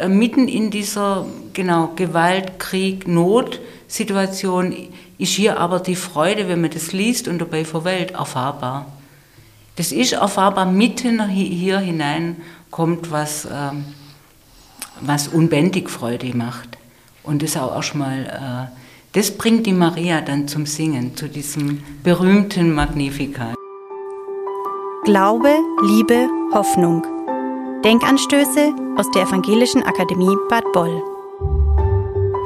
äh, mitten in dieser genau Gewalt, Krieg, Not-Situation ist hier aber die Freude, wenn man das liest und dabei verweilt, erfahrbar. Das ist erfahrbar, mitten hier hinein kommt was, ähm, was unbändig Freude macht. Und das auch erstmal, äh, das bringt die Maria dann zum Singen, zu diesem berühmten Magnificat. Glaube, Liebe, Hoffnung. Denkanstöße aus der Evangelischen Akademie Bad Boll.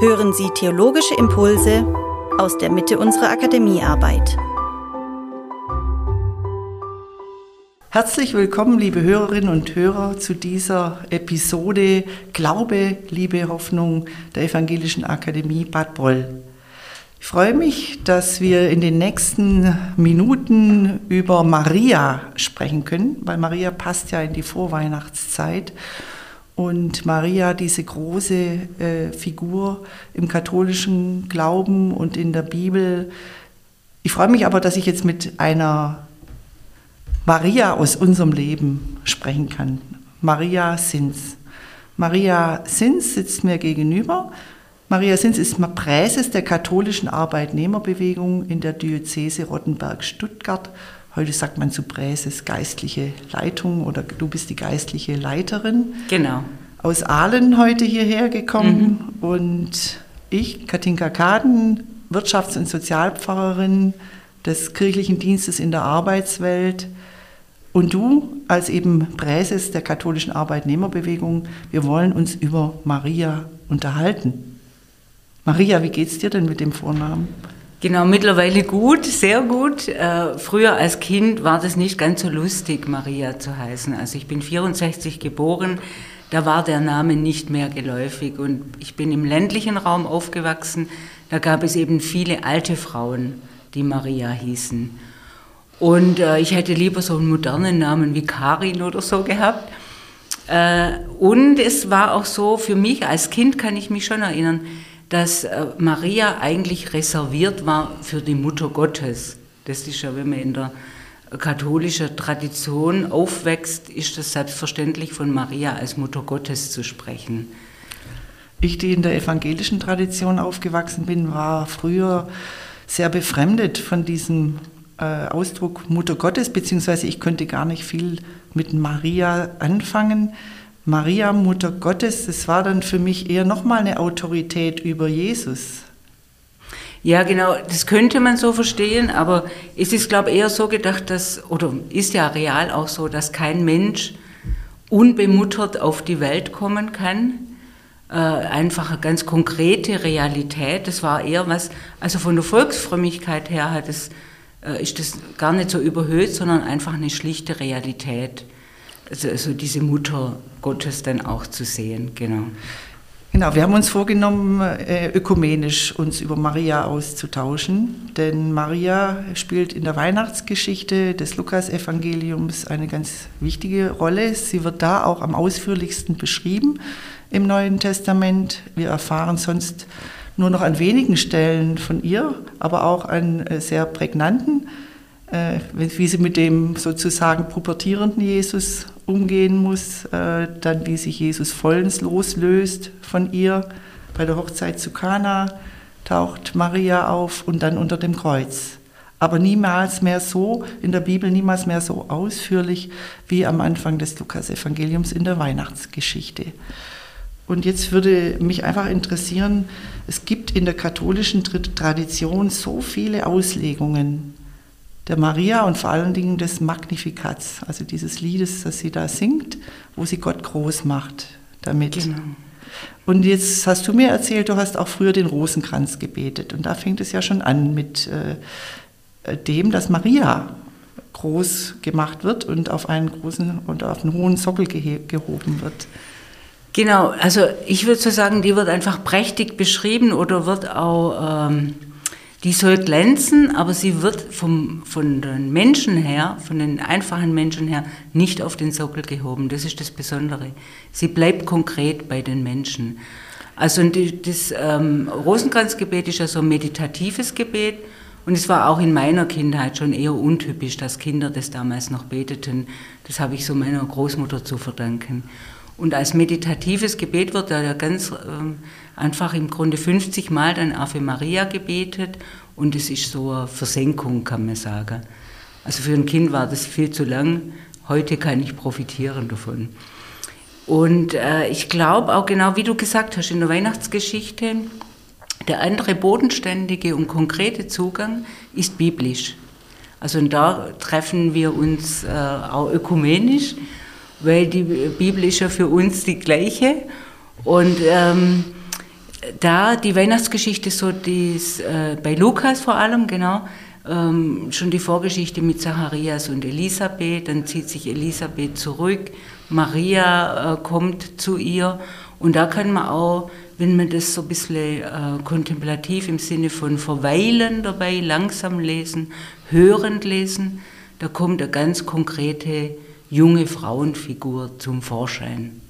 Hören Sie theologische Impulse aus der Mitte unserer Akademiearbeit. Herzlich willkommen, liebe Hörerinnen und Hörer, zu dieser Episode Glaube, Liebe, Hoffnung der Evangelischen Akademie Bad Boll. Ich freue mich, dass wir in den nächsten Minuten über Maria sprechen können, weil Maria passt ja in die Vorweihnachtszeit. Und Maria, diese große äh, Figur im katholischen Glauben und in der Bibel. Ich freue mich aber, dass ich jetzt mit einer Maria aus unserem Leben sprechen kann. Maria Sins. Maria Sins sitzt mir gegenüber Maria Sins ist Präses der katholischen Arbeitnehmerbewegung in der Diözese Rottenberg-Stuttgart. Heute sagt man zu Präses geistliche Leitung oder du bist die geistliche Leiterin. Genau. Aus Aalen heute hierher gekommen mhm. und ich, Katinka Kaden, Wirtschafts- und Sozialpfarrerin des kirchlichen Dienstes in der Arbeitswelt. Und du als eben Präses der katholischen Arbeitnehmerbewegung, wir wollen uns über Maria unterhalten. Maria, wie geht's dir denn mit dem Vornamen? Genau, mittlerweile gut, sehr gut. Äh, früher als Kind war das nicht ganz so lustig, Maria zu heißen. Also ich bin 64 geboren, da war der Name nicht mehr geläufig und ich bin im ländlichen Raum aufgewachsen. Da gab es eben viele alte Frauen, die Maria hießen. Und äh, ich hätte lieber so einen modernen Namen wie Karin oder so gehabt. Äh, und es war auch so, für mich als Kind kann ich mich schon erinnern, dass äh, Maria eigentlich reserviert war für die Mutter Gottes. Das ist ja, wenn man in der katholischen Tradition aufwächst, ist das selbstverständlich von Maria als Mutter Gottes zu sprechen. Ich, die in der evangelischen Tradition aufgewachsen bin, war früher sehr befremdet von diesem äh, Ausdruck Mutter Gottes, beziehungsweise ich könnte gar nicht viel mit Maria anfangen. Maria, Mutter Gottes, das war dann für mich eher nochmal eine Autorität über Jesus. Ja, genau, das könnte man so verstehen, aber es ist, glaube ich, eher so gedacht, dass, oder ist ja real auch so, dass kein Mensch unbemuttert auf die Welt kommen kann. Äh, einfach eine ganz konkrete Realität. Das war eher was, also von der Volksfrömmigkeit her hat es, äh, ist das gar nicht so überhöht, sondern einfach eine schlichte Realität also, also diese Mutter Gottes dann auch zu sehen, genau. Genau, wir haben uns vorgenommen, äh, ökumenisch uns über Maria auszutauschen, denn Maria spielt in der Weihnachtsgeschichte des Lukasevangeliums eine ganz wichtige Rolle. Sie wird da auch am ausführlichsten beschrieben im Neuen Testament. Wir erfahren sonst nur noch an wenigen Stellen von ihr, aber auch an äh, sehr prägnanten, äh, wie sie mit dem sozusagen pubertierenden Jesus umgehen muss, äh, dann wie sich Jesus vollends loslöst von ihr. Bei der Hochzeit zu Kana taucht Maria auf und dann unter dem Kreuz. Aber niemals mehr so, in der Bibel niemals mehr so ausführlich wie am Anfang des Lukas-Evangeliums in der Weihnachtsgeschichte. Und jetzt würde mich einfach interessieren, es gibt in der katholischen Tradition so viele Auslegungen der Maria und vor allen Dingen des Magnifikats, also dieses Liedes, das sie da singt, wo sie Gott groß macht damit. Genau. Und jetzt hast du mir erzählt, du hast auch früher den Rosenkranz gebetet. Und da fängt es ja schon an mit äh, dem, dass Maria groß gemacht wird und auf einen großen und auf einen hohen Sockel gehoben wird. Genau, also ich würde so sagen, die wird einfach prächtig beschrieben oder wird auch ähm, die soll glänzen, aber sie wird vom, von den Menschen her, von den einfachen Menschen her, nicht auf den Sockel gehoben. Das ist das Besondere. Sie bleibt konkret bei den Menschen. Also das ähm, Rosenkranzgebet ist ja so ein meditatives Gebet und es war auch in meiner Kindheit schon eher untypisch, dass Kinder das damals noch beteten. Das habe ich so meiner Großmutter zu verdanken. Und als meditatives Gebet wird da ja ganz ähm, einfach im Grunde 50 Mal dann Ave Maria gebetet und es ist so eine Versenkung, kann man sagen. Also für ein Kind war das viel zu lang. Heute kann ich profitieren davon. Und äh, ich glaube auch genau, wie du gesagt hast, in der Weihnachtsgeschichte, der andere bodenständige und konkrete Zugang ist biblisch. Also da treffen wir uns äh, auch ökumenisch, weil die Bibel ist ja für uns die gleiche. Und ähm, da die Weihnachtsgeschichte so dies, äh, bei Lukas vor allem, genau, ähm, schon die Vorgeschichte mit Zacharias und Elisabeth, dann zieht sich Elisabeth zurück, Maria äh, kommt zu ihr. Und da kann man auch, wenn man das so ein bisschen äh, kontemplativ im Sinne von verweilen dabei, langsam lesen, hörend lesen, da kommt eine ganz konkrete junge Frauenfigur zum Vorschein.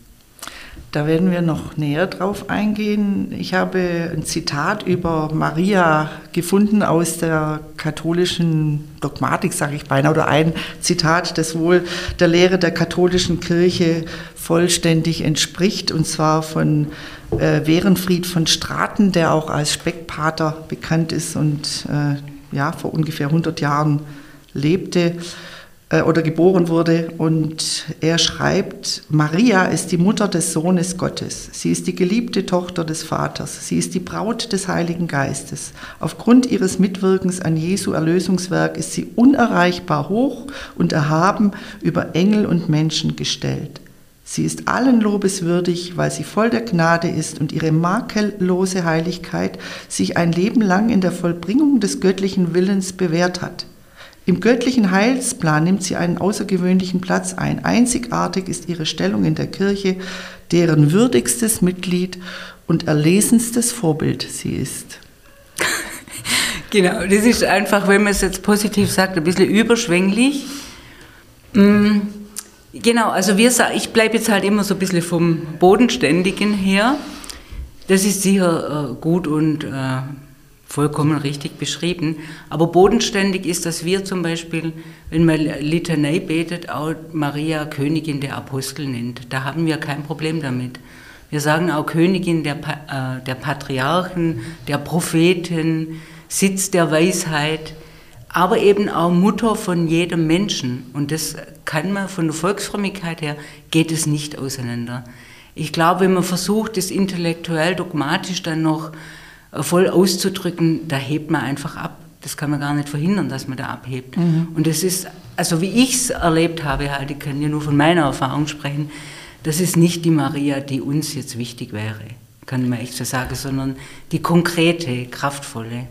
Da werden wir noch näher drauf eingehen. Ich habe ein Zitat über Maria gefunden aus der katholischen Dogmatik, sage ich beinahe, oder ein Zitat, das wohl der Lehre der katholischen Kirche vollständig entspricht, und zwar von äh, Werenfried von Straten, der auch als Speckpater bekannt ist und äh, ja, vor ungefähr 100 Jahren lebte. Äh, oder geboren wurde. Und er schreibt, Maria ist die Mutter des Sohnes Gottes. Sie ist die geliebte Tochter des Vaters. Sie ist die Braut des Heiligen Geistes. Aufgrund ihres Mitwirkens an Jesu Erlösungswerk ist sie unerreichbar hoch und erhaben über Engel und Menschen gestellt. Sie ist allen Lobes würdig, weil sie voll der Gnade ist und ihre makellose Heiligkeit sich ein Leben lang in der Vollbringung des göttlichen Willens bewährt hat. Im göttlichen Heilsplan nimmt sie einen außergewöhnlichen Platz ein. Einzigartig ist ihre Stellung in der Kirche, deren würdigstes Mitglied und erlesenstes Vorbild sie ist. Genau, das ist einfach, wenn man es jetzt positiv sagt, ein bisschen überschwänglich. Mm, genau, also wir, ich bleibe jetzt halt immer so ein bisschen vom Bodenständigen her. Das ist sicher äh, gut und äh, vollkommen richtig beschrieben. Aber bodenständig ist, dass wir zum Beispiel, wenn man Litanei betet, auch Maria Königin der Apostel nennt. Da haben wir kein Problem damit. Wir sagen auch Königin der, äh, der Patriarchen, der Propheten, Sitz der Weisheit, aber eben auch Mutter von jedem Menschen. Und das kann man von der Volksfrömmigkeit her, geht es nicht auseinander. Ich glaube, wenn man versucht, das intellektuell dogmatisch dann noch voll auszudrücken, da hebt man einfach ab. Das kann man gar nicht verhindern, dass man da abhebt. Mhm. Und das ist, also wie ich es erlebt habe, halt, ich kann ja nur von meiner Erfahrung sprechen, das ist nicht die Maria, die uns jetzt wichtig wäre, kann man echt so sagen, sondern die konkrete, kraftvolle.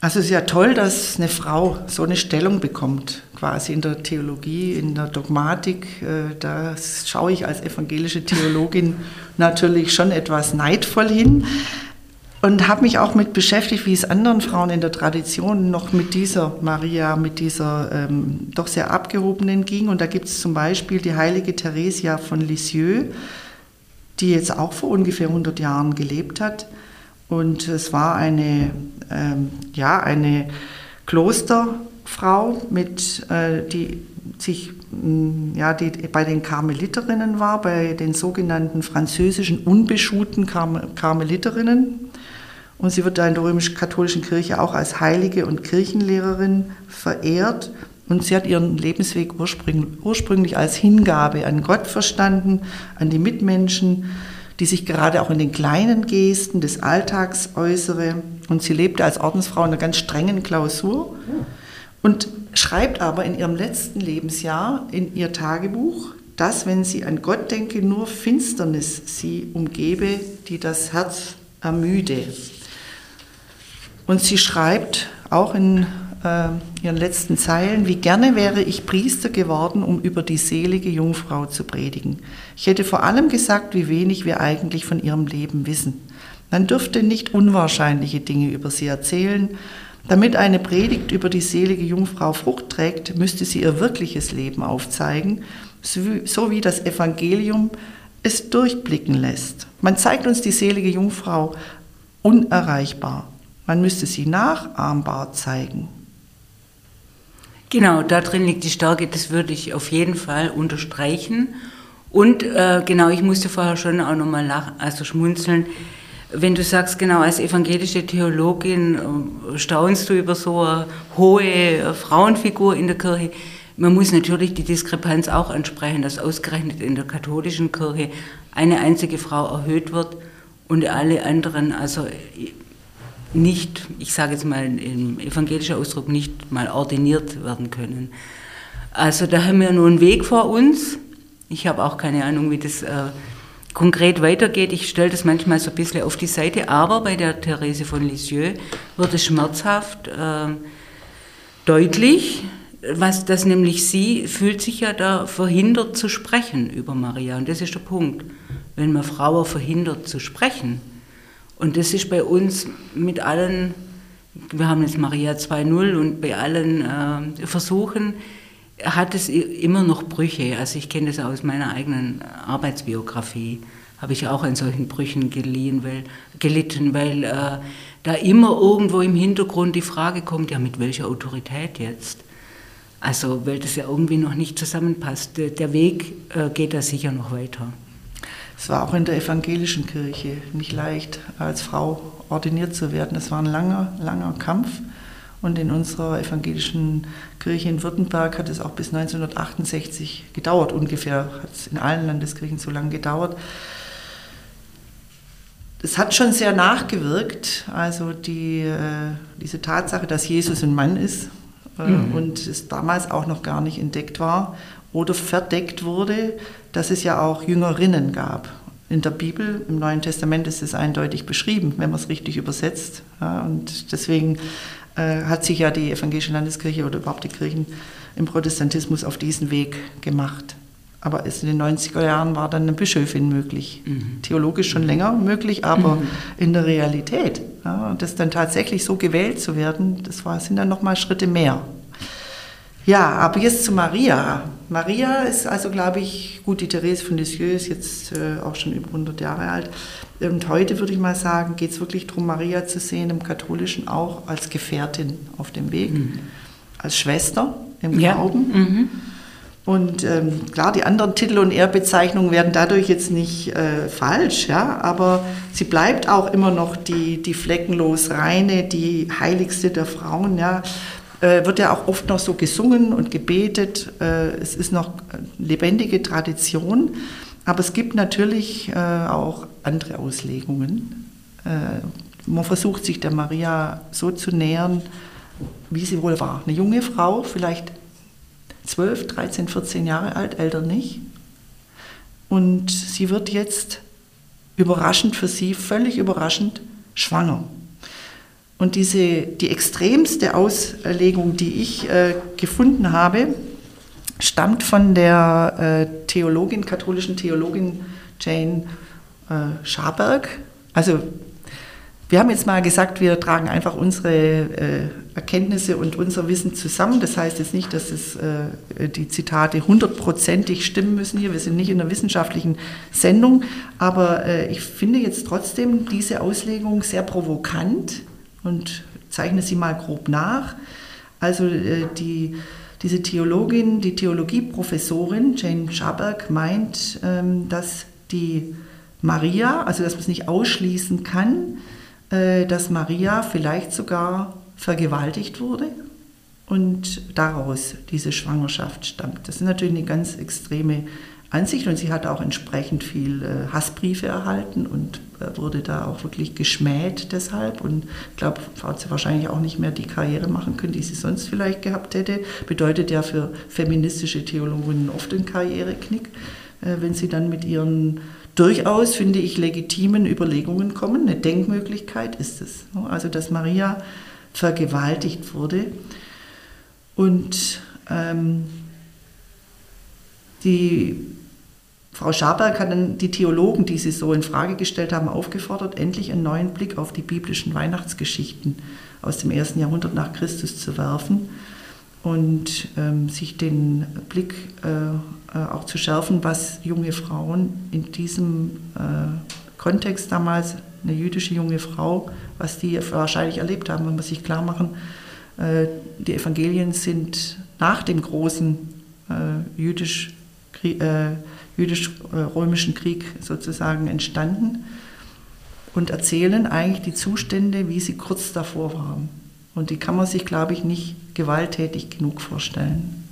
Also es ist ja toll, dass eine Frau so eine Stellung bekommt, quasi in der Theologie, in der Dogmatik. Äh, da schaue ich als evangelische Theologin natürlich schon etwas neidvoll hin und habe mich auch mit beschäftigt, wie es anderen Frauen in der Tradition noch mit dieser Maria, mit dieser ähm, doch sehr abgehobenen ging. Und da gibt es zum Beispiel die heilige Theresia von Lisieux, die jetzt auch vor ungefähr 100 Jahren gelebt hat. Und es war eine, ähm, ja, eine Klosterfrau, mit, äh, die sich mm, ja, die bei den Karmeliterinnen war, bei den sogenannten französischen unbeschuhten Karmeliterinnen. Und sie wird da in der römisch-katholischen Kirche auch als Heilige und Kirchenlehrerin verehrt. Und sie hat ihren Lebensweg ursprünglich als Hingabe an Gott verstanden, an die Mitmenschen, die sich gerade auch in den kleinen Gesten des Alltags äußere. Und sie lebte als Ordensfrau in einer ganz strengen Klausur und schreibt aber in ihrem letzten Lebensjahr in ihr Tagebuch, dass, wenn sie an Gott denke, nur Finsternis sie umgebe, die das Herz ermüde. Und sie schreibt auch in äh, ihren letzten Zeilen, wie gerne wäre ich Priester geworden, um über die selige Jungfrau zu predigen. Ich hätte vor allem gesagt, wie wenig wir eigentlich von ihrem Leben wissen. Man dürfte nicht unwahrscheinliche Dinge über sie erzählen. Damit eine Predigt über die selige Jungfrau Frucht trägt, müsste sie ihr wirkliches Leben aufzeigen, so wie das Evangelium es durchblicken lässt. Man zeigt uns die selige Jungfrau unerreichbar, man müsste sie nachahmbar zeigen. Genau, da drin liegt die Stärke, das würde ich auf jeden Fall unterstreichen. Und äh, genau, ich musste vorher schon auch nochmal also schmunzeln. Wenn du sagst, genau, als evangelische Theologin äh, staunst du über so eine hohe äh, Frauenfigur in der Kirche. Man muss natürlich die Diskrepanz auch ansprechen, dass ausgerechnet in der katholischen Kirche eine einzige Frau erhöht wird und alle anderen, also nicht, ich sage jetzt mal im evangelischen Ausdruck, nicht mal ordiniert werden können. Also da haben wir nur einen Weg vor uns. Ich habe auch keine Ahnung, wie das äh, konkret weitergeht. Ich stelle das manchmal so ein bisschen auf die Seite, aber bei der Therese von Lisieux wird es schmerzhaft äh, deutlich, was das nämlich sie fühlt sich ja da verhindert zu sprechen über Maria. Und das ist der Punkt. Wenn man Frauen verhindert zu sprechen, und das ist bei uns mit allen, wir haben jetzt Maria 2.0 und bei allen äh, Versuchen hat es immer noch Brüche. Also ich kenne das aus meiner eigenen Arbeitsbiografie, habe ich auch an solchen Brüchen geliehen, weil, gelitten, weil äh, da immer irgendwo im Hintergrund die Frage kommt, ja mit welcher Autorität jetzt? Also weil das ja irgendwie noch nicht zusammenpasst. Der Weg äh, geht da sicher noch weiter. Es war auch in der evangelischen Kirche nicht leicht, als Frau ordiniert zu werden. Es war ein langer, langer Kampf. Und in unserer evangelischen Kirche in Württemberg hat es auch bis 1968 gedauert, ungefähr hat es in allen Landeskirchen so lange gedauert. Es hat schon sehr nachgewirkt, also die, äh, diese Tatsache, dass Jesus ein Mann ist äh, mhm. und es damals auch noch gar nicht entdeckt war oder verdeckt wurde, dass es ja auch Jüngerinnen gab. In der Bibel, im Neuen Testament ist es eindeutig beschrieben, wenn man es richtig übersetzt. Ja, und deswegen äh, hat sich ja die evangelische Landeskirche oder überhaupt die Kirchen im Protestantismus auf diesen Weg gemacht. Aber es in den 90er Jahren war dann eine Bischöfin möglich. Mhm. Theologisch schon länger möglich, aber mhm. in der Realität. Ja, und das dann tatsächlich so gewählt zu werden, das war, sind dann nochmal Schritte mehr. Ja, aber jetzt zu Maria. Maria ist also, glaube ich, gut, die Therese von Lisieux ist jetzt äh, auch schon über 100 Jahre alt. Und heute würde ich mal sagen, geht es wirklich darum, Maria zu sehen, im Katholischen auch als Gefährtin auf dem Weg, mhm. als Schwester im ja. Glauben. Mhm. Und ähm, klar, die anderen Titel und Ehrbezeichnungen werden dadurch jetzt nicht äh, falsch, ja, aber sie bleibt auch immer noch die, die fleckenlos reine, die heiligste der Frauen, ja äh, wird ja auch oft noch so gesungen und gebetet. Äh, es ist noch lebendige Tradition, aber es gibt natürlich äh, auch andere Auslegungen. Äh, man versucht sich der Maria so zu nähern, wie sie wohl war. Eine junge Frau, vielleicht 12, 13, 14 Jahre alt, älter nicht. Und sie wird jetzt überraschend für sie, völlig überraschend, schwanger. Und diese, die extremste Auslegung, die ich äh, gefunden habe, stammt von der äh, Theologin, katholischen Theologin Jane äh, Scharberg. Also wir haben jetzt mal gesagt, wir tragen einfach unsere äh, Erkenntnisse und unser Wissen zusammen. Das heißt jetzt nicht, dass es, äh, die Zitate hundertprozentig stimmen müssen hier. Wir sind nicht in einer wissenschaftlichen Sendung. Aber äh, ich finde jetzt trotzdem diese Auslegung sehr provokant und zeichne sie mal grob nach. Also äh, die, diese Theologin, die Theologieprofessorin Jane Schaberg meint, ähm, dass die Maria, also dass man es nicht ausschließen kann, äh, dass Maria vielleicht sogar vergewaltigt wurde und daraus diese Schwangerschaft stammt. Das ist natürlich eine ganz extreme Ansicht und sie hat auch entsprechend viel äh, Hassbriefe erhalten und wurde da auch wirklich geschmäht deshalb und ich glaube, hat sie wahrscheinlich auch nicht mehr die Karriere machen können, die sie sonst vielleicht gehabt hätte. Bedeutet ja für feministische Theologinnen oft ein Karriereknick, äh, wenn sie dann mit ihren durchaus, finde ich, legitimen Überlegungen kommen. Eine Denkmöglichkeit ist es. Also, dass Maria vergewaltigt wurde und ähm, die Frau Schaberg hat dann die Theologen, die sie so in Frage gestellt haben, aufgefordert, endlich einen neuen Blick auf die biblischen Weihnachtsgeschichten aus dem ersten Jahrhundert nach Christus zu werfen und ähm, sich den Blick äh, äh, auch zu schärfen, was junge Frauen in diesem äh, Kontext damals, eine jüdische junge Frau, was die wahrscheinlich erlebt haben. Man muss sich klar machen, äh, die Evangelien sind nach dem großen äh, jüdisch äh, jüdisch-römischen Krieg sozusagen entstanden und erzählen eigentlich die Zustände, wie sie kurz davor waren. Und die kann man sich, glaube ich, nicht gewalttätig genug vorstellen.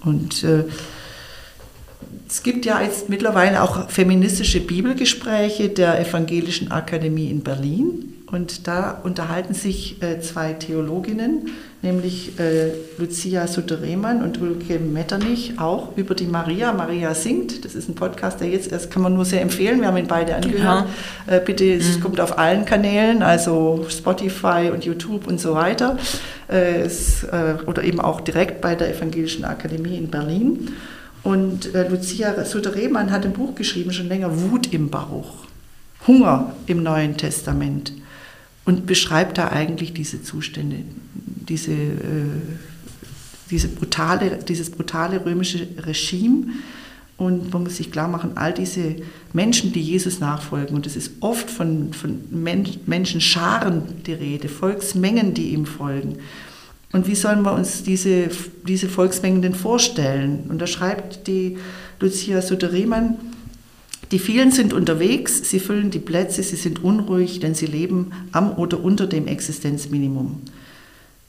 Und äh, es gibt ja jetzt mittlerweile auch feministische Bibelgespräche der Evangelischen Akademie in Berlin. Und da unterhalten sich äh, zwei Theologinnen, nämlich äh, Lucia Sutter-Rehmann und Ulrike Metternich, auch über die Maria. Maria singt. Das ist ein Podcast, der jetzt erst kann man nur sehr empfehlen. Wir haben ihn beide angehört. Genau. Bitte, es mhm. kommt auf allen Kanälen, also Spotify und YouTube und so weiter. Es, oder eben auch direkt bei der Evangelischen Akademie in Berlin. Und äh, Lucia Sutter-Rehmann hat ein Buch geschrieben, schon länger, Wut im Bauch. Hunger im Neuen Testament und beschreibt da eigentlich diese Zustände, diese, äh, diese brutale, dieses brutale römische Regime. Und man muss sich klar machen, all diese Menschen, die Jesus nachfolgen, und es ist oft von, von Menschenscharen die Rede, Volksmengen, die ihm folgen. Und wie sollen wir uns diese, diese Volksmengen denn vorstellen? Und da schreibt die Lucia Sutter-Rehmann, die vielen sind unterwegs, sie füllen die Plätze, sie sind unruhig, denn sie leben am oder unter dem Existenzminimum.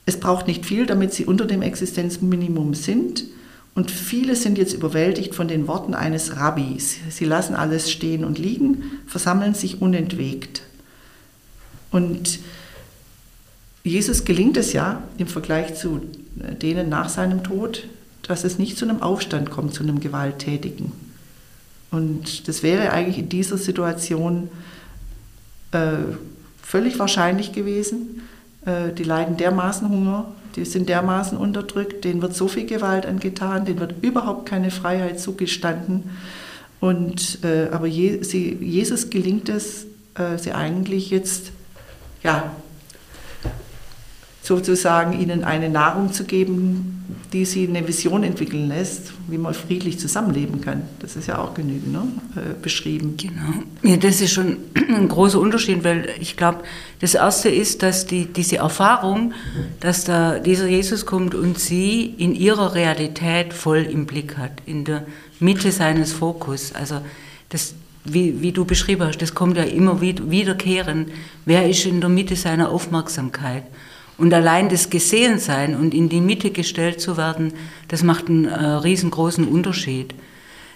Es braucht nicht viel, damit sie unter dem Existenzminimum sind. Und viele sind jetzt überwältigt von den Worten eines Rabbis. Sie lassen alles stehen und liegen, versammeln sich unentwegt. Und Jesus gelingt es ja im Vergleich zu denen nach seinem Tod, dass es nicht zu einem Aufstand kommt, zu einem Gewalttätigen. Und das wäre eigentlich in dieser Situation äh, völlig wahrscheinlich gewesen. Äh, die leiden dermaßen Hunger, die sind dermaßen unterdrückt, denen wird so viel Gewalt angetan, denen wird überhaupt keine Freiheit zugestanden. Und, äh, aber Je, sie, Jesus gelingt es, äh, sie eigentlich jetzt ja, sozusagen ihnen eine Nahrung zu geben, die sie eine Vision entwickeln lässt, wie man friedlich zusammenleben kann. Das ist ja auch genügend ne? äh, beschrieben. Genau. Ja, das ist schon ein großer Unterschied, weil ich glaube, das Erste ist, dass die, diese Erfahrung, dass da dieser Jesus kommt und sie in ihrer Realität voll im Blick hat, in der Mitte seines Fokus. Also das, wie, wie du beschrieben hast, das kommt ja immer wieder, wiederkehrend. Wer ist in der Mitte seiner Aufmerksamkeit? Und allein das Gesehensein und in die Mitte gestellt zu werden, das macht einen äh, riesengroßen Unterschied.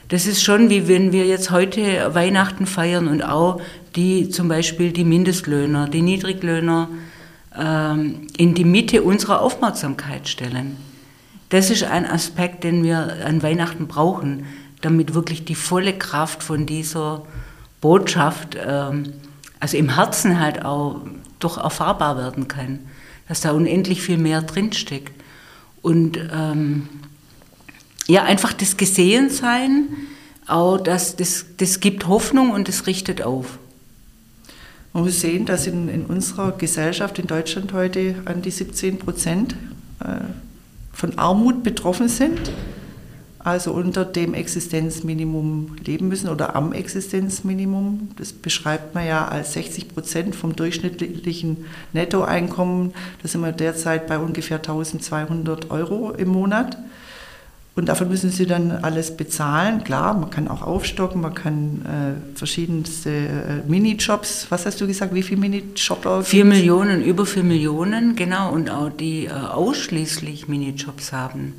Das ist schon wie wenn wir jetzt heute Weihnachten feiern und auch die zum Beispiel die Mindestlöhner, die Niedriglöhner ähm, in die Mitte unserer Aufmerksamkeit stellen. Das ist ein Aspekt, den wir an Weihnachten brauchen, damit wirklich die volle Kraft von dieser Botschaft, ähm, also im Herzen halt auch doch erfahrbar werden kann dass da unendlich viel mehr drinsteckt. Und ähm, ja, einfach das Gesehensein, auch das, das, das gibt Hoffnung und das richtet auf. Man muss sehen, dass in, in unserer Gesellschaft in Deutschland heute an die 17 Prozent äh, von Armut betroffen sind also unter dem Existenzminimum leben müssen oder am Existenzminimum. Das beschreibt man ja als 60 Prozent vom durchschnittlichen Nettoeinkommen. Da sind wir derzeit bei ungefähr 1200 Euro im Monat. Und dafür müssen sie dann alles bezahlen. Klar, man kann auch aufstocken, man kann äh, verschiedenste äh, Minijobs. Was hast du gesagt? Wie viele Minijobber? Vier Millionen, über vier Millionen, genau. Und auch die äh, ausschließlich Minijobs haben.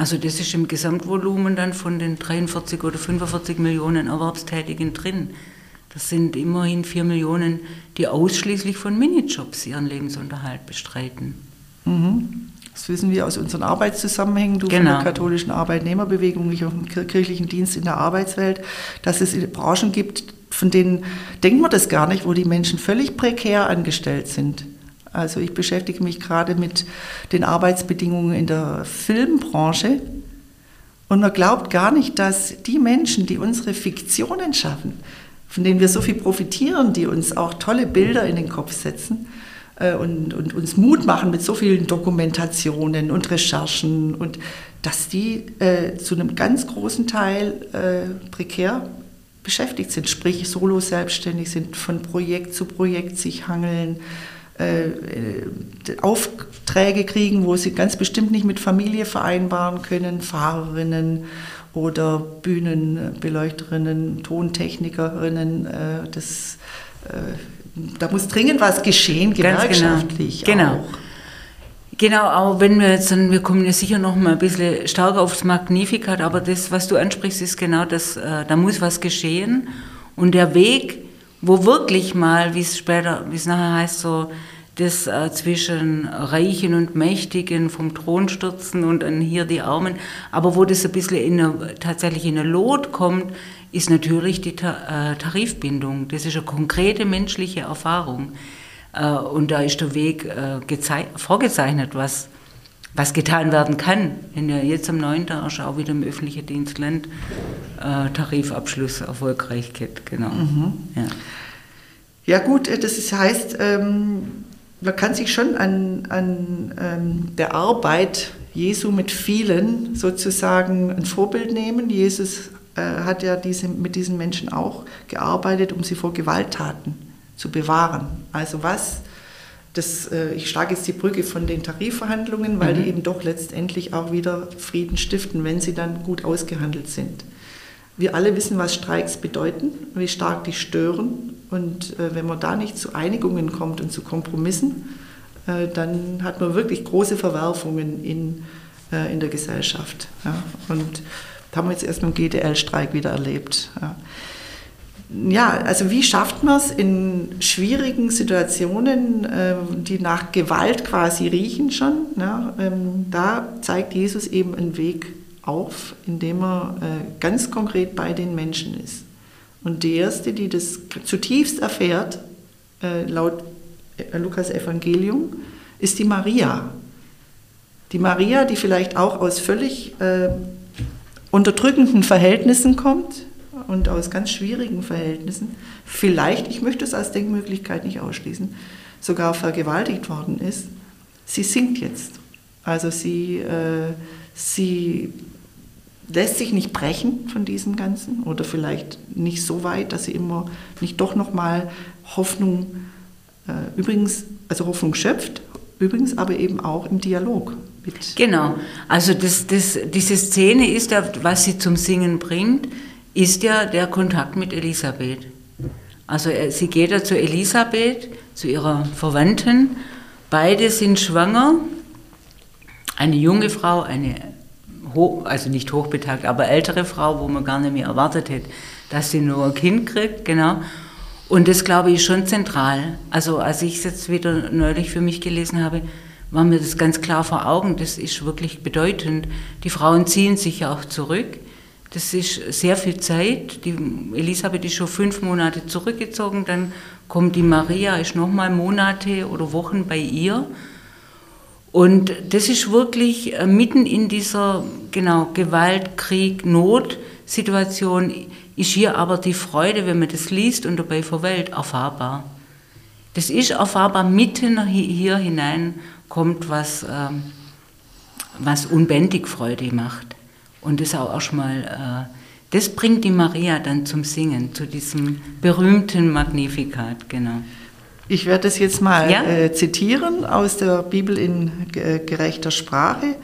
Also das ist im Gesamtvolumen dann von den 43 oder 45 Millionen Erwerbstätigen drin. Das sind immerhin 4 Millionen, die ausschließlich von Minijobs ihren Lebensunterhalt bestreiten. Mhm. Das wissen wir aus unseren Arbeitszusammenhängen, du genau. von der genau. katholischen Arbeitnehmerbewegung, ich auch im kirchlichen Dienst in der Arbeitswelt, dass es Branchen gibt, von denen denkt man das gar nicht, wo die Menschen völlig prekär angestellt sind. Also ich beschäftige mich gerade mit den Arbeitsbedingungen in der Filmbranche. Und man glaubt gar nicht, dass die Menschen, die unsere Fiktionen schaffen, von denen wir so viel profitieren, die uns auch tolle Bilder in den Kopf setzen äh, und, und uns Mut machen mit so vielen Dokumentationen und Recherchen und dass die äh, zu einem ganz großen Teil äh, prekär beschäftigt sind, sprich solo selbstständig sind, von Projekt zu Projekt sich hangeln, Aufträge kriegen, wo sie ganz bestimmt nicht mit Familie vereinbaren können, Fahrerinnen oder Bühnenbeleuchterinnen, Tontechnikerinnen. Äh, das, äh, da muss dringend was geschehen, genau. gewerkschaftlich genau. genau. Genau, aber wenn wir jetzt dann, wir kommen ja sicher noch mal ein bisschen stärker aufs Magnificat, aber das, was du ansprichst, ist genau das, äh, da muss was geschehen. Und der Weg, wo wirklich mal, wie es später, wie es nachher heißt, so das äh, zwischen Reichen und Mächtigen vom Thron stürzen und dann hier die Armen, aber wo das ein bisschen in eine, tatsächlich in eine Lot kommt, ist natürlich die Ta äh, Tarifbindung. Das ist eine konkrete menschliche Erfahrung. Äh, und da ist der Weg äh, vorgezeichnet, was, was getan werden kann. Wenn ja jetzt am 9. ist auch wieder im öffentlichen Dienstland äh, Tarifabschluss erfolgreich geht. Genau. Mhm. Ja. ja. gut, das ist, heißt, ähm, man kann sich schon an, an ähm, der Arbeit Jesu mit vielen sozusagen ein Vorbild nehmen. Jesus äh, hat ja diese, mit diesen Menschen auch gearbeitet, um sie vor Gewalttaten zu bewahren. Also was, das, äh, ich schlage jetzt die Brücke von den Tarifverhandlungen, weil mhm. die eben doch letztendlich auch wieder Frieden stiften, wenn sie dann gut ausgehandelt sind. Wir alle wissen, was Streiks bedeuten, wie stark die stören. Und äh, wenn man da nicht zu Einigungen kommt und zu Kompromissen, äh, dann hat man wirklich große Verwerfungen in, äh, in der Gesellschaft. Ja. Und das haben wir jetzt erst mit dem GDL-Streik wieder erlebt. Ja ja, also wie schafft man es in schwierigen Situationen, äh, die nach Gewalt quasi riechen schon? Ne? Ähm, da zeigt Jesus eben einen Weg auf, indem er äh, ganz konkret bei den Menschen ist. Und die erste, die das zutiefst erfährt, äh, laut Lukas Evangelium, ist die Maria. Die Maria, die vielleicht auch aus völlig unterdrückenden Verhältnissen kommt, und aus ganz schwierigen Verhältnissen, vielleicht, ich möchte es als Denkmöglichkeit nicht ausschließen, sogar vergewaltigt worden ist, sie singt jetzt. Also sie, äh, sie lässt sich nicht brechen von diesem Ganzen oder vielleicht nicht so weit, dass sie immer nicht doch nochmal Hoffnung, äh, übrigens, also Hoffnung schöpft, übrigens aber eben auch im Dialog. Mit genau, also das, das, diese Szene ist was sie zum Singen bringt, ist ja der Kontakt mit Elisabeth. Also äh, sie geht ja zu Elisabeth, zu ihrer Verwandten. Beide sind schwanger. Eine junge Frau, eine hoch, also nicht hochbetagt, aber ältere Frau, wo man gar nicht mehr erwartet hätte, dass sie nur ein Kind kriegt, genau. Und das glaube ich schon zentral. Also als ich es jetzt wieder neulich für mich gelesen habe, war mir das ganz klar vor Augen. Das ist wirklich bedeutend. Die Frauen ziehen sich ja auch zurück. Das ist sehr viel Zeit. Die Elisabeth ist schon fünf Monate zurückgezogen, dann kommt die Maria, ist nochmal Monate oder Wochen bei ihr. Und das ist wirklich äh, mitten in dieser genau Gewalt, Krieg, Notsituation ist hier aber die Freude, wenn man das liest und dabei verweilt, erfahrbar. Das ist erfahrbar, mitten hier hinein kommt was, ähm, was unbändig Freude macht. Und das auch erstmal, äh, das bringt die Maria dann zum Singen, zu diesem berühmten Magnificat, genau. Ich werde es jetzt mal ja? äh, zitieren aus der Bibel in äh, gerechter Sprache,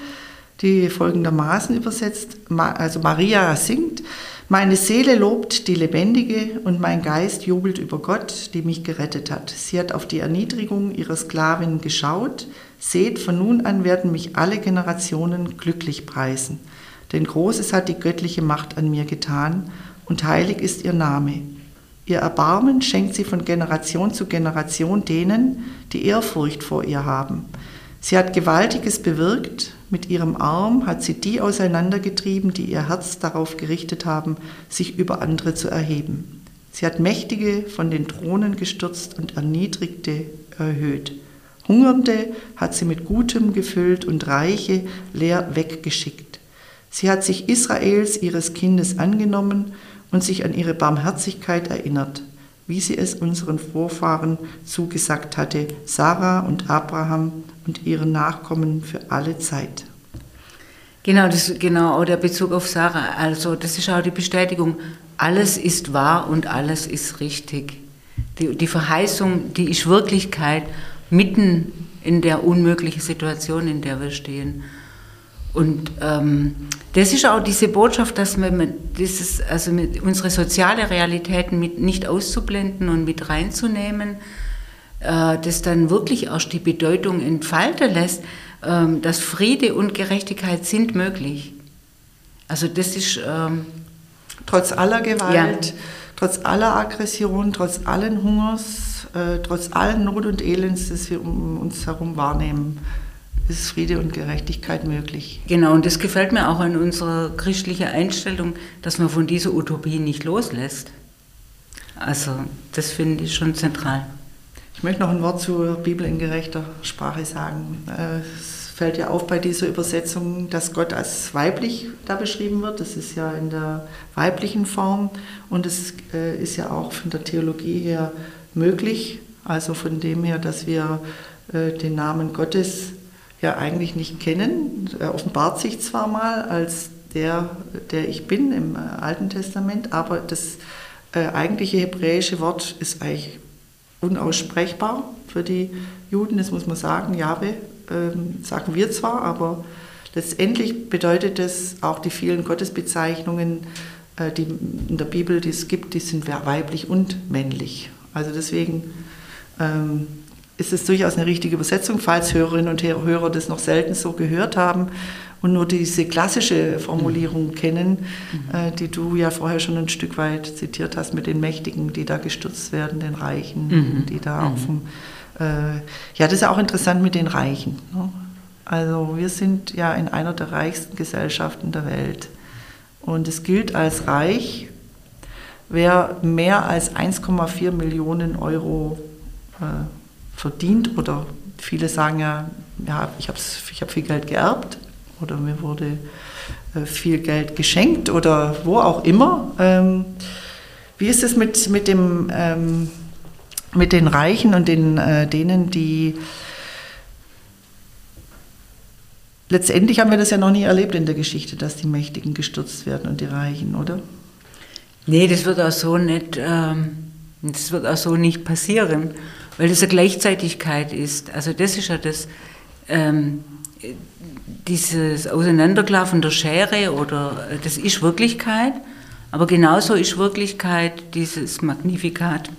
die folgendermaßen übersetzt. Also Maria singt, meine Seele lobt die Lebendige und mein Geist jubelt über Gott, die mich gerettet hat. Sie hat auf die Erniedrigung ihrer Sklavin geschaut. Seht, von nun an werden mich alle Generationen glücklich preisen denn Großes hat die göttliche Macht an mir getan und heilig ist ihr Name. Ihr Erbarmen schenkt sie von Generation zu Generation denen, die Ehrfurcht vor ihr haben. Sie hat Gewaltiges bewirkt, mit ihrem Arm hat sie die auseinandergetrieben, die ihr Herz darauf gerichtet haben, sich über andere zu erheben. Sie hat Mächtige von den Thronen gestürzt und Erniedrigte erhöht. Hungernde hat sie mit Gutem gefüllt und Reiche leer weggeschickt. Sie hat sich Israels, ihres Kindes, angenommen und sich an ihre Barmherzigkeit erinnert, wie sie es unseren Vorfahren zugesagt hatte, Sarah und Abraham und ihren Nachkommen für alle Zeit. Genau, das, genau, der Bezug auf Sarah. Also, das ist auch die Bestätigung, alles ist wahr und alles ist richtig. Die, die Verheißung, die ist Wirklichkeit mitten in der unmöglichen Situation, in der wir stehen. Und ähm, das ist auch diese Botschaft, dass wir dieses, also unsere soziale Realitäten mit nicht auszublenden und mit reinzunehmen, äh, das dann wirklich erst die Bedeutung entfalten lässt, äh, dass Friede und Gerechtigkeit sind möglich. Also das ist ähm, trotz aller Gewalt, ja. trotz aller Aggression, trotz allen Hungers, äh, trotz allen Not und Elends, das wir um uns herum wahrnehmen ist Friede und Gerechtigkeit möglich. Genau, und das gefällt mir auch an unserer christlichen Einstellung, dass man von dieser Utopie nicht loslässt. Also das finde ich schon zentral. Ich möchte noch ein Wort zur Bibel in gerechter Sprache sagen. Es fällt ja auf bei dieser Übersetzung, dass Gott als weiblich da beschrieben wird. Das ist ja in der weiblichen Form und es äh, ist ja auch von der Theologie her möglich. Also von dem her, dass wir äh, den Namen Gottes ja eigentlich nicht kennen. Er offenbart sich zwar mal als der, der ich bin im äh, Alten Testament, aber das äh, eigentliche hebräische Wort ist eigentlich unaussprechbar für die Juden, das muss man sagen. Jahwe ähm, sagen wir zwar, aber letztendlich bedeutet es auch die vielen Gottesbezeichnungen, äh, die in der Bibel die es gibt, die sind weiblich und männlich. Also deswegen ähm, ist es durchaus eine richtige Übersetzung, falls Hörerinnen und Hörer das noch selten so gehört haben und nur diese klassische Formulierung mhm. kennen, mhm. äh, die du ja vorher schon ein Stück weit zitiert hast mit den Mächtigen, die da gestürzt werden, den Reichen, mhm. die da mhm. auf dem... Äh, ja, das ist ja auch interessant mit den Reichen. Ne? Also wir sind ja in einer der reichsten Gesellschaften der Welt. Und es gilt als reich, wer mehr als 1,4 Millionen Euro äh, verdient oder viele sagen ja, ja ich habe ich hab viel Geld geerbt oder mir wurde äh, viel Geld geschenkt oder wo auch immer. Ähm, wie ist es mit, mit, dem, ähm, mit den Reichen und den, äh, denen, die letztendlich haben wir das ja noch nie erlebt in der Geschichte, dass die Mächtigen gestürzt werden und die Reichen, oder? Nee, das wird auch so nicht, ähm, das wird auch so nicht passieren weil das eine Gleichzeitigkeit ist. Also das ist ja das, ähm, dieses Auseinanderklaffen der Schere oder äh, das ist Wirklichkeit, aber genauso ist Wirklichkeit dieses Magnifikat,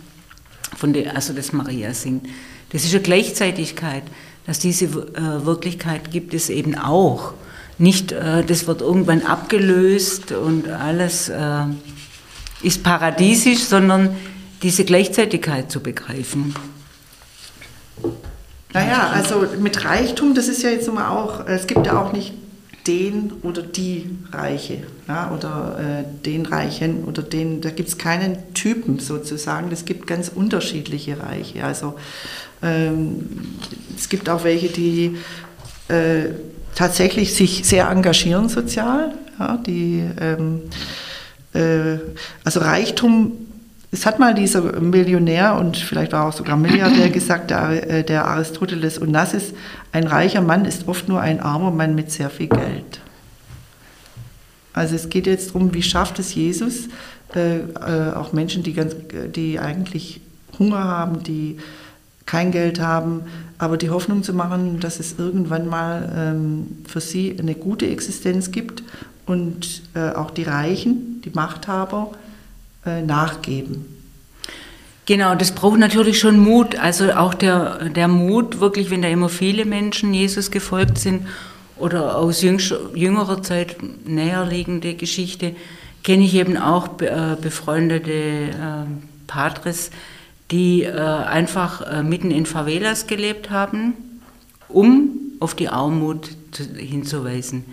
von der, also das Maria singt. Das ist eine Gleichzeitigkeit, dass diese äh, Wirklichkeit gibt es eben auch. Nicht, äh, das wird irgendwann abgelöst und alles äh, ist paradiesisch, sondern diese Gleichzeitigkeit zu begreifen. Naja, also mit Reichtum, das ist ja jetzt immer auch, es gibt ja auch nicht den oder die Reiche ja, oder äh, den Reichen oder den, da gibt es keinen Typen sozusagen, es gibt ganz unterschiedliche Reiche. Also ähm, es gibt auch welche, die äh, tatsächlich sich sehr engagieren sozial, ja, die ähm, äh, also Reichtum es hat mal dieser Millionär und vielleicht war auch sogar Milliardär gesagt, der, äh, der Aristoteles Onassis, ein reicher Mann ist oft nur ein armer Mann mit sehr viel Geld. Also es geht jetzt darum, wie schafft es Jesus, äh, äh, auch Menschen, die, ganz, die eigentlich Hunger haben, die kein Geld haben, aber die Hoffnung zu machen, dass es irgendwann mal ähm, für sie eine gute Existenz gibt und äh, auch die Reichen, die Machthaber, nachgeben. Genau, das braucht natürlich schon Mut. Also auch der, der Mut, wirklich, wenn da immer viele Menschen Jesus gefolgt sind oder aus jüngerer Zeit näherliegende Geschichte, kenne ich eben auch äh, befreundete äh, Patres, die einfach mitten in Favelas gelebt haben, um auf die Armut hinzuweisen.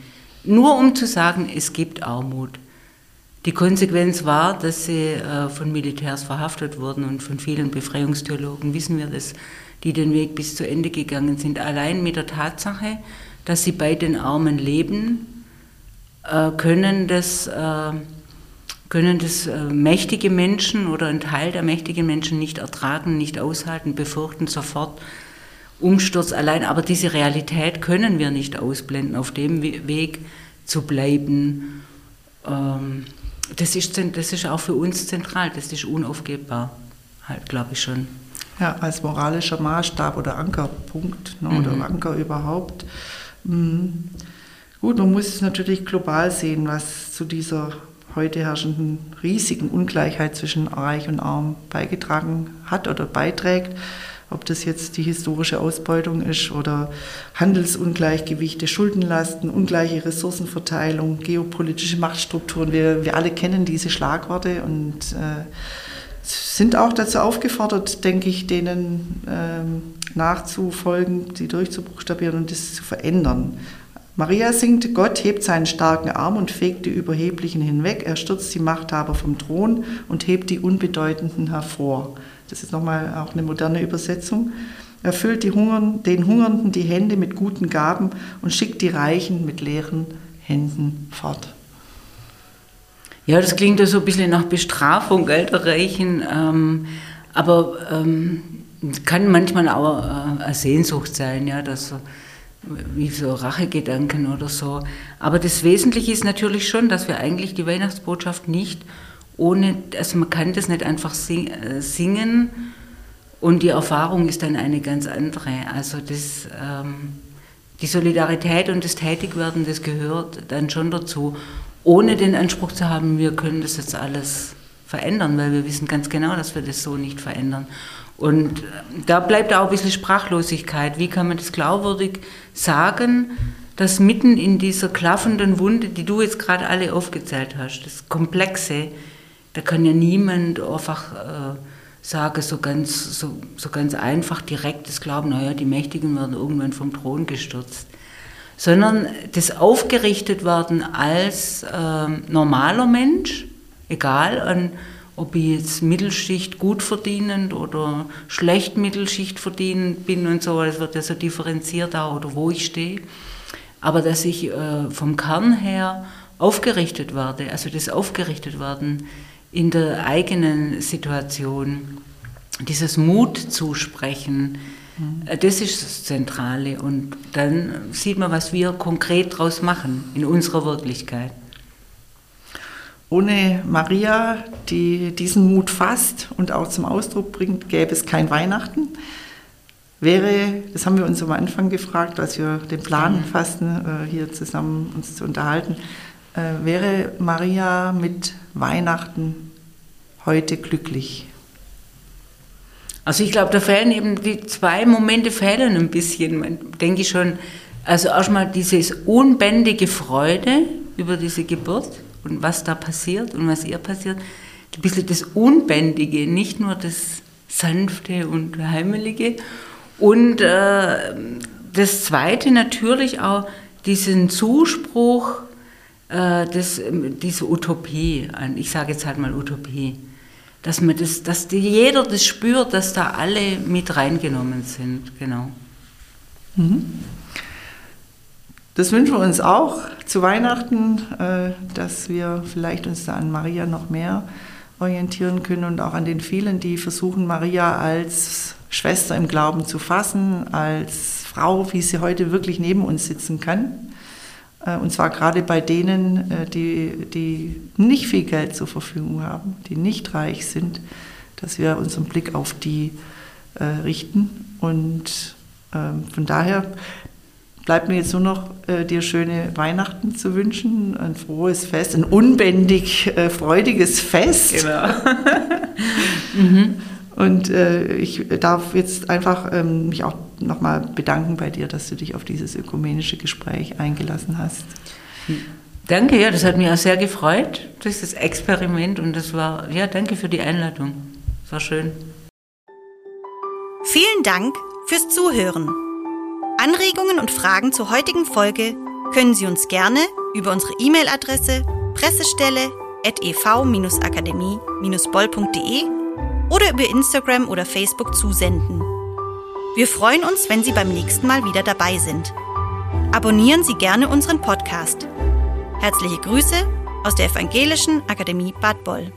Nur um zu sagen, es gibt Armut. Die Konsequenz war, dass sie äh, von Militärs verhaftet wurden und von vielen Befreiungstheologen wissen wir das, die den Weg bis zu Ende gegangen sind. Allein mit der Tatsache, dass sie bei den Armen leben, äh, können das, äh, können das mächtige Menschen oder ein Teil der mächtigen Menschen nicht ertragen, nicht aushalten, befürchten sofort Umsturz allein. Aber diese Realität können wir nicht ausblenden, auf dem Weg zu bleiben. Ähm, das ist, das ist auch für uns zentral, das ist unaufgebbar, halt, glaube ich schon. Ja, als moralischer Maßstab oder Ankerpunkt ne, mhm. oder Anker überhaupt. Mhm. Gut, man muss natürlich global sehen, was zu dieser heute herrschenden riesigen Ungleichheit zwischen Reich und Arm beigetragen hat oder beiträgt. Ob das jetzt die historische Ausbeutung ist oder Handelsungleichgewichte, Schuldenlasten, ungleiche Ressourcenverteilung, geopolitische Machtstrukturen. Wir, wir alle kennen diese Schlagworte und äh, sind auch dazu aufgefordert, denke ich, denen ähm, nachzufolgen, sie durchzubuchstabieren und das zu verändern. Maria singt, Gott hebt seinen starken Arm und fegt die Überheblichen hinweg, er stürzt die Machthaber vom Thron und hebt die Unbedeutenden hervor. Das ist nochmal auch eine moderne Übersetzung. Er füllt die Hungern, den Hungernden die Hände mit guten Gaben und schickt die Reichen mit leeren Händen fort. Ja, das klingt ja so ein bisschen nach Bestrafung, Geld erreichen, ähm, aber ähm, kann manchmal auch äh, eine Sehnsucht sein, ja, dass wie so Rachegedanken oder so. Aber das Wesentliche ist natürlich schon, dass wir eigentlich die Weihnachtsbotschaft nicht ohne, also man kann das nicht einfach äh, singen und die Erfahrung ist dann eine ganz andere. Also das, ähm, die Solidarität und das Tätigwerden, das gehört dann schon dazu, ohne den Anspruch zu haben, wir können das jetzt alles verändern, weil wir wissen ganz genau, dass wir das so nicht verändern. Und da bleibt auch ein bisschen Sprachlosigkeit. Wie kann man das glaubwürdig sagen, dass mitten in dieser klaffenden Wunde, die du jetzt gerade alle aufgezählt hast, das Komplexe, da kann ja niemand einfach äh, sagen, so ganz, so, so ganz einfach direkt das Glauben, naja, die Mächtigen werden irgendwann vom Thron gestürzt. Sondern das aufgerichtet werden als äh, normaler Mensch, egal an ob ich jetzt Mittelschicht gut verdienend oder schlecht Mittelschicht verdienend bin und so, es wird ja so differenziert auch, oder wo ich stehe. Aber dass ich äh, vom Kern her aufgerichtet werde, also das aufgerichtet werden in der eigenen Situation, dieses Mut zusprechen, mhm. äh, das ist das Zentrale. Und dann sieht man, was wir konkret daraus machen in unserer Wirklichkeit. Ohne Maria, die diesen Mut fasst und auch zum Ausdruck bringt, gäbe es kein Weihnachten. Wäre, das haben wir uns am Anfang gefragt, als wir den Plan mhm. fassten, äh, hier zusammen uns zu unterhalten, äh, wäre Maria mit Weihnachten heute glücklich? Also ich glaube, da fehlen eben die zwei Momente fehlen ein bisschen, denke ich schon. Also erstmal diese unbändige Freude über diese Geburt und was da passiert und was ihr passiert, ein bisschen das Unbändige, nicht nur das Sanfte und Heimelige. Und äh, das Zweite natürlich auch diesen Zuspruch, äh, des, diese Utopie, ich sage jetzt halt mal Utopie, dass, man das, dass die, jeder das spürt, dass da alle mit reingenommen sind, genau. Mhm. Das wünschen wir uns auch zu Weihnachten, äh, dass wir vielleicht uns da an Maria noch mehr orientieren können und auch an den vielen, die versuchen, Maria als Schwester im Glauben zu fassen, als Frau, wie sie heute wirklich neben uns sitzen kann. Äh, und zwar gerade bei denen, äh, die, die nicht viel Geld zur Verfügung haben, die nicht reich sind, dass wir unseren Blick auf die richten. Und ähm, von daher bleibt mir jetzt nur noch, äh, dir schöne Weihnachten zu wünschen, ein frohes Fest, ein unbändig äh, freudiges Fest. Genau. mhm. Und äh, ich darf jetzt einfach ähm, mich auch nochmal bedanken bei dir, dass du dich auf dieses ökumenische Gespräch eingelassen hast. Danke, ja, das hat mich auch sehr gefreut, dieses Experiment und das war, ja, danke für die Einladung. Es war schön. Vielen Dank fürs Zuhören. Anregungen und Fragen zur heutigen Folge können Sie uns gerne über unsere E-Mail-Adresse pressestelle.ev-akademie-boll.de oder über Instagram oder Facebook zusenden. Wir freuen uns, wenn Sie beim nächsten Mal wieder dabei sind. Abonnieren Sie gerne unseren Podcast. Herzliche Grüße aus der Evangelischen Akademie Bad Boll.